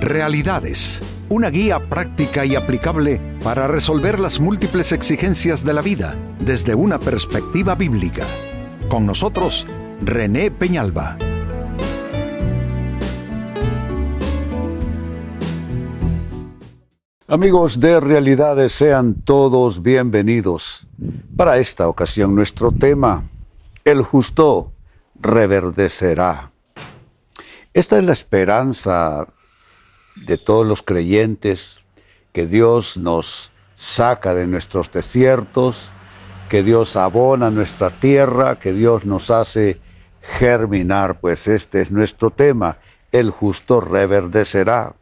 Realidades, una guía práctica y aplicable para resolver las múltiples exigencias de la vida desde una perspectiva bíblica. Con nosotros, René Peñalba. Amigos de Realidades, sean todos bienvenidos. Para esta ocasión nuestro tema, el justo reverdecerá. Esta es la esperanza de todos los creyentes, que Dios nos saca de nuestros desiertos, que Dios abona nuestra tierra, que Dios nos hace germinar, pues este es nuestro tema, el justo reverdecerá.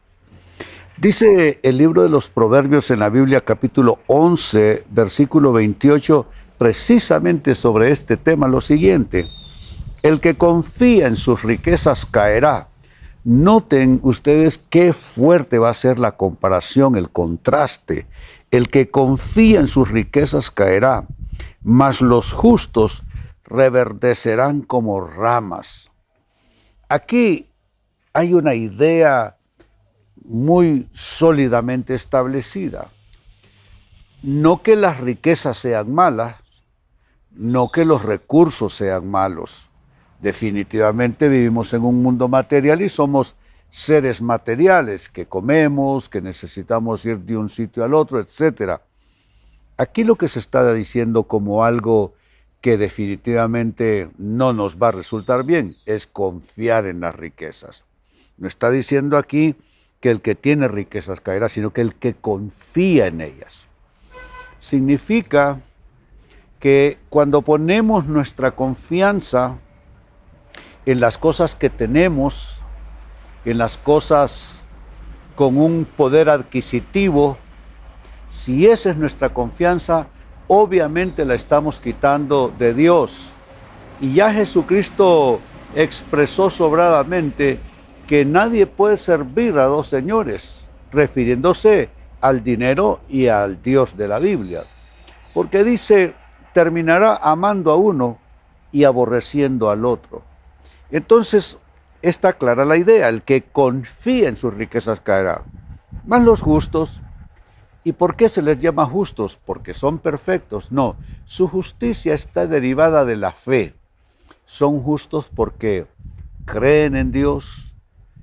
Dice el libro de los Proverbios en la Biblia capítulo 11, versículo 28, precisamente sobre este tema lo siguiente, el que confía en sus riquezas caerá, Noten ustedes qué fuerte va a ser la comparación, el contraste. El que confía en sus riquezas caerá, mas los justos reverdecerán como ramas. Aquí hay una idea muy sólidamente establecida. No que las riquezas sean malas, no que los recursos sean malos Definitivamente vivimos en un mundo material y somos seres materiales que comemos, que necesitamos ir de un sitio al otro, etc. Aquí lo que se está diciendo como algo que definitivamente no nos va a resultar bien es confiar en las riquezas. No está diciendo aquí que el que tiene riquezas caerá, sino que el que confía en ellas. Significa que cuando ponemos nuestra confianza en las cosas que tenemos, en las cosas con un poder adquisitivo, si esa es nuestra confianza, obviamente la estamos quitando de Dios. Y ya Jesucristo expresó sobradamente que nadie puede servir a dos señores, refiriéndose al dinero y al Dios de la Biblia. Porque dice, terminará amando a uno y aborreciendo al otro. Entonces, está clara la idea, el que confía en sus riquezas caerá. Más los justos, ¿y por qué se les llama justos? Porque son perfectos. No, su justicia está derivada de la fe. Son justos porque creen en Dios,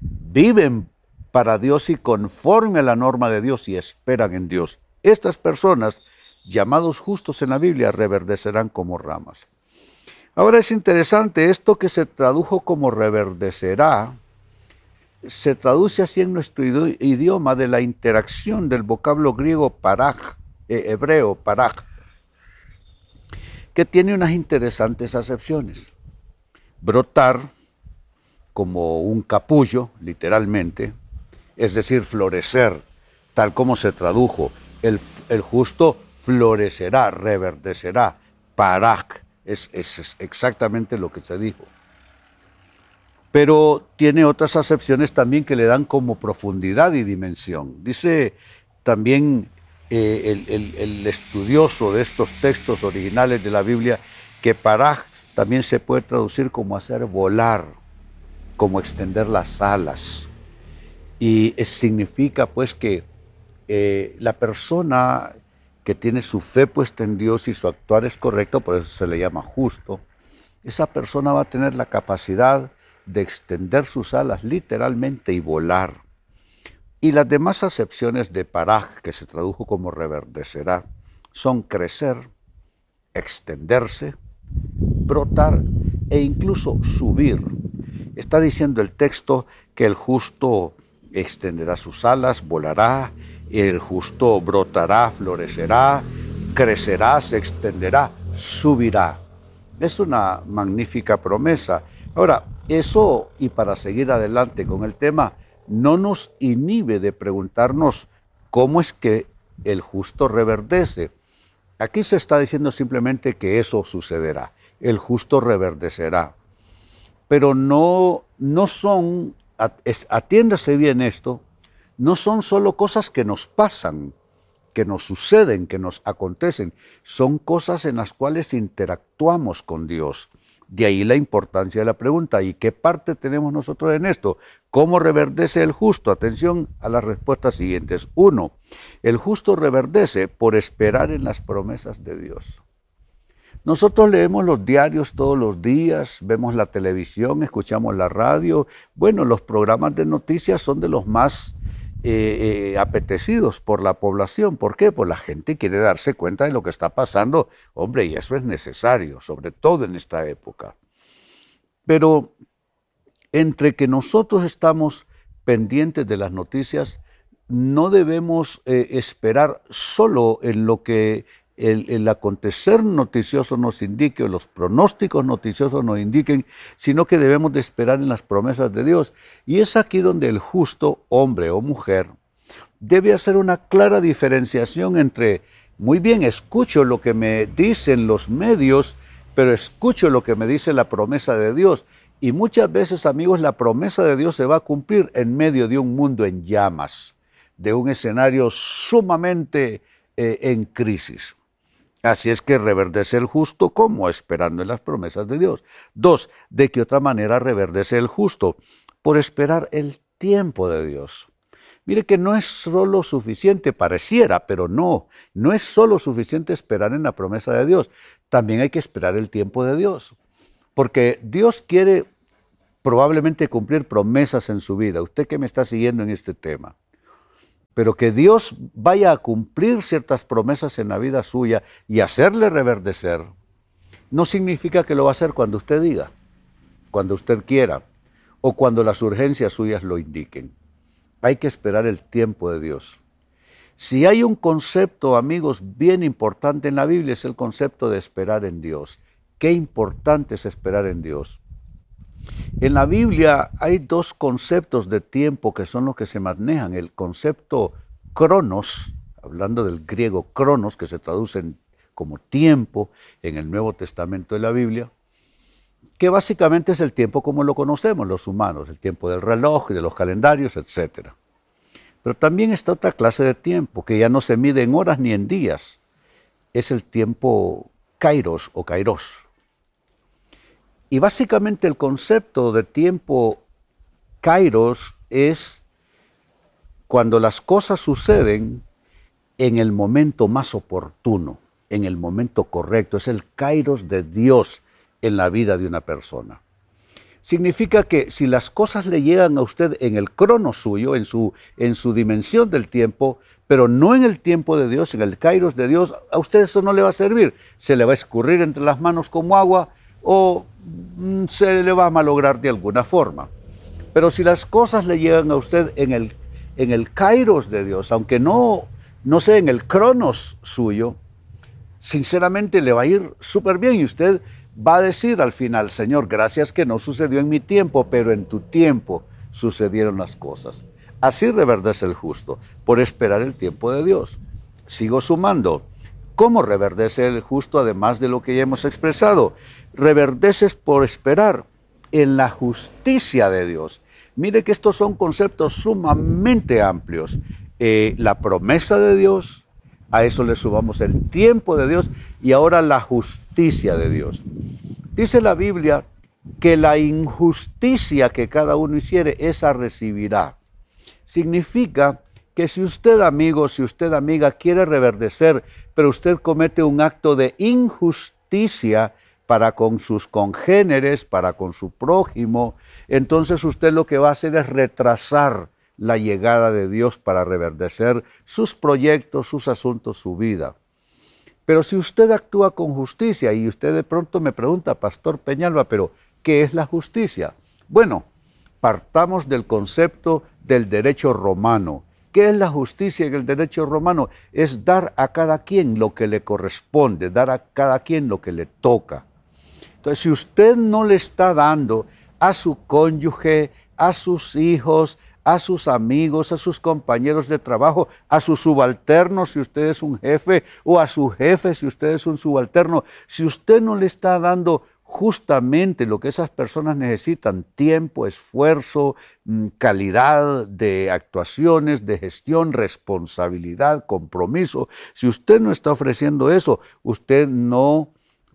viven para Dios y conforme a la norma de Dios y esperan en Dios. Estas personas, llamados justos en la Biblia, reverdecerán como ramas. Ahora es interesante, esto que se tradujo como reverdecerá, se traduce así en nuestro idioma de la interacción del vocablo griego paraj, eh, hebreo paraj, que tiene unas interesantes acepciones. Brotar como un capullo, literalmente, es decir, florecer, tal como se tradujo, el, el justo florecerá, reverdecerá, paraj es, exactamente lo que se dijo. Pero tiene otras acepciones también que le dan como profundidad y dimensión. Dice también eh, el, estudioso de estos textos originales de la Biblia que paraj también se puede traducir como hacer volar, como extender las alas. Y significa pues que eh, la persona que tiene su fe puesta en Dios y su actuar es correcto, por eso se le llama justo, esa persona va a tener la capacidad de extender sus alas literalmente y volar. Y las demás acepciones de paraj, que se tradujo como reverdecerá, son crecer, extenderse, brotar e incluso subir. Está diciendo el texto que el justo extenderá sus alas, volará, el justo brotará, florecerá, crecerá, se extenderá, subirá. Es una magnífica promesa. Ahora, eso, y para seguir adelante con el tema, no nos inhibe de preguntarnos cómo es que el justo reverdece. Aquí se está diciendo simplemente que eso sucederá, el justo reverdecerá. Pero no, no son, atiéndase bien esto, no son solo cosas que nos pasan, que nos suceden, que nos acontecen, son cosas en las cuales interactuamos con Dios. De ahí la importancia de la pregunta. ¿Y qué parte tenemos nosotros en esto? ¿Cómo reverdece el justo? Atención a las respuestas siguientes. Uno, el justo reverdece por esperar en las promesas de Dios. Nosotros leemos los diarios todos los días, vemos la televisión, escuchamos la radio. Bueno, los programas de noticias son de los más eh, eh, apetecidos por la población. ¿Por qué? Pues la gente quiere darse cuenta de lo que está pasando. Hombre, y eso es necesario, sobre todo en esta época. Pero entre que nosotros estamos pendientes de las noticias, no debemos eh, esperar solo en lo que el, acontecer noticioso nos indique o los pronósticos noticiosos nos indiquen, sino que debemos de esperar en las promesas de Dios. Y es aquí donde el justo hombre o mujer debe hacer una clara diferenciación entre, muy bien, escucho lo que me dicen los medios, pero escucho lo que me dice la promesa de Dios. Y muchas veces, amigos, la promesa de Dios se va a cumplir en medio de un mundo en llamas, de un escenario sumamente eh, en crisis. Así es que reverdece el justo como esperando en las promesas de Dios. Dos, ¿de qué otra manera reverdece el justo? Por esperar el tiempo de Dios. Mire que no es solo suficiente, pareciera, pero no, no es solo suficiente esperar en la promesa de Dios, también hay que esperar el tiempo de Dios. Porque Dios quiere probablemente cumplir promesas en su vida. Usted que me está siguiendo en este tema pero que Dios vaya a cumplir ciertas promesas en la vida suya y hacerle reverdecer, no significa que lo va a hacer cuando usted diga, cuando usted quiera o cuando las urgencias suyas lo indiquen. Hay que esperar el tiempo de Dios. Si hay un concepto, amigos, bien importante en la Biblia es el concepto de esperar en Dios. Qué importante es esperar en Dios. En la Biblia hay dos conceptos de tiempo que son los que se manejan. El concepto cronos, hablando del griego cronos, que se traduce como tiempo en el Nuevo Testamento de la Biblia, que básicamente es el tiempo como lo conocemos los humanos, el tiempo del reloj y de los calendarios, etc. Pero también está otra clase de tiempo, que ya no se mide en horas ni en días, es el tiempo kairos o kairos y básicamente el concepto de tiempo kairos es cuando las cosas suceden en el momento más oportuno, en el momento correcto. Es el kairos de Dios en la vida de una persona. Significa que si las cosas le llegan a usted en el crono suyo, en su, en su dimensión del tiempo, pero no en el tiempo de Dios, en el kairos de Dios, a usted eso no le va a servir. Se le va a escurrir entre las manos como agua o se le va a malograr de alguna forma. Pero si las cosas le llegan a usted en el, en el kairos de Dios, aunque no, no sea en el cronos suyo, sinceramente le va a ir súper bien y usted va a decir al final, Señor, gracias que no sucedió en mi tiempo, pero en tu tiempo sucedieron las cosas. Así reverdece el justo, por esperar el tiempo de Dios. Sigo sumando. ¿Cómo reverdece el justo además de lo que ya hemos expresado? Reverdeces por esperar en la justicia de Dios. Mire que estos son conceptos sumamente amplios. Eh, la promesa de Dios, a eso le subamos el tiempo de Dios y ahora la justicia de Dios. Dice la Biblia que la injusticia que cada uno hiciere, esa recibirá. Significa que si usted amigo, si usted amiga quiere reverdecer, pero usted comete un acto de injusticia para con sus congéneres, para con su prójimo, entonces usted lo que va a hacer es retrasar la llegada de Dios para reverdecer sus proyectos, sus asuntos, su vida. Pero si usted actúa con justicia y usted de pronto me pregunta, Pastor Peñalba, pero ¿qué es la justicia? Bueno, partamos del concepto del derecho romano ¿Qué es la justicia en el derecho romano? Es dar a cada quien lo que le corresponde, dar a cada quien lo que le toca. Entonces, si usted no le está dando a su cónyuge, a sus hijos, a sus amigos, a sus compañeros de trabajo, a sus subalternos si usted es un jefe o a su jefe si usted es un subalterno, si usted no le está dando justamente lo que esas personas necesitan, tiempo, esfuerzo, mm, calidad de actuaciones, de gestión, responsabilidad, compromiso. Si usted no está ofreciendo eso, usted no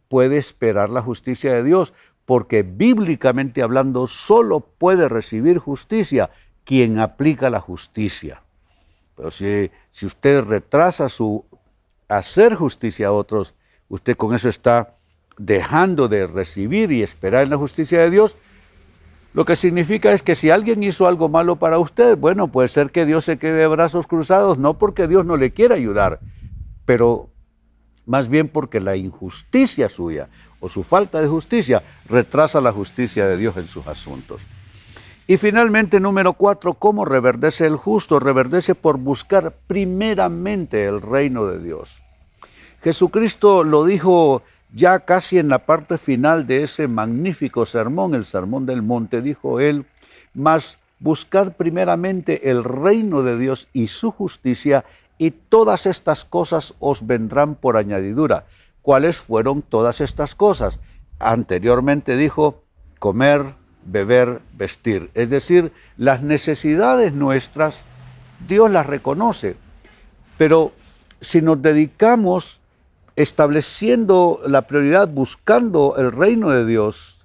puede esperar la justicia de Dios, porque bíblicamente hablando solo puede recibir justicia quien aplica la justicia. Pero si, si usted retrasa su hacer justicia a otros, usted con eso está dejando de recibir y esperar en la justicia de Dios, lo que significa es que si alguien hizo algo malo para usted, bueno, puede ser que Dios se quede de brazos cruzados, no porque Dios no le quiera ayudar, pero más bien porque la injusticia suya o su falta de justicia retrasa la justicia de Dios en sus asuntos. Y finalmente, número cuatro, ¿cómo reverdece el justo? Reverdece por buscar primeramente el reino de Dios. Jesucristo lo dijo ya casi en la parte final de ese magnífico sermón, el sermón del monte, dijo él, mas buscad primeramente el reino de Dios y su justicia, y todas estas cosas os vendrán por añadidura. ¿Cuáles fueron todas estas cosas? Anteriormente dijo, comer, beber, vestir. Es decir, las necesidades nuestras, Dios las reconoce. Pero si nos dedicamos estableciendo la prioridad, buscando el reino de Dios,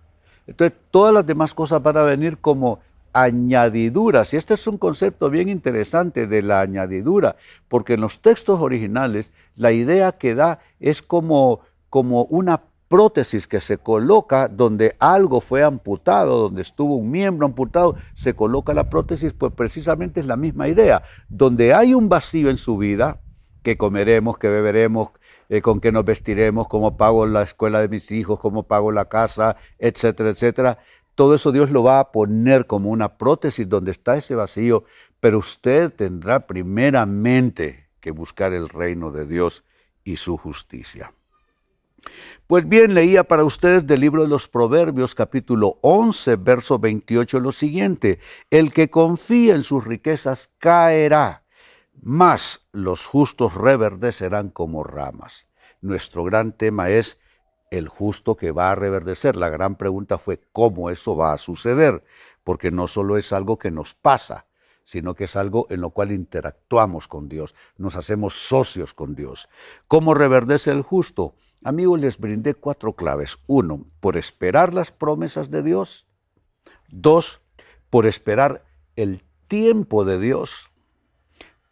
entonces todas las demás cosas van a venir como añadiduras. Y este es un concepto bien interesante de la añadidura, porque en los textos originales la idea que da es como, como una prótesis que se coloca donde algo fue amputado, donde estuvo un miembro amputado, se coloca la prótesis, pues precisamente es la misma idea. Donde hay un vacío en su vida, que comeremos, que beberemos, eh, con qué nos vestiremos, cómo pago la escuela de mis hijos, cómo pago la casa, etcétera, etcétera. Todo eso Dios lo va a poner como una prótesis donde está ese vacío, pero usted tendrá primeramente que buscar el reino de Dios y su justicia. Pues bien, leía para ustedes del libro de los Proverbios capítulo 11, verso 28 lo siguiente, el que confía en sus riquezas caerá, mas los justos reverdecerán como ramas. Nuestro gran tema es el justo que va a reverdecer. La gran pregunta fue cómo eso va a suceder, porque no solo es algo que nos pasa, sino que es algo en lo cual interactuamos con Dios, nos hacemos socios con Dios. ¿Cómo reverdece el justo? Amigos, les brindé cuatro claves. Uno, por esperar las promesas de Dios. Dos, por esperar el tiempo de Dios.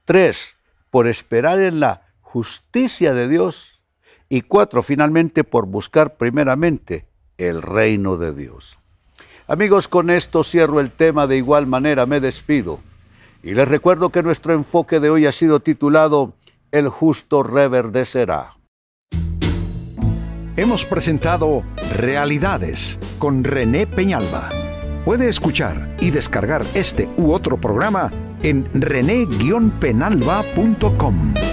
Tres, por esperar en la justicia de Dios. Y cuatro, finalmente, por buscar primeramente el reino de Dios. Amigos, con esto cierro el tema, de igual manera me despido. Y les recuerdo que nuestro enfoque de hoy ha sido titulado El justo reverdecerá. Hemos presentado Realidades con René Peñalba. Puede escuchar y descargar este u otro programa en rene-penalba.com.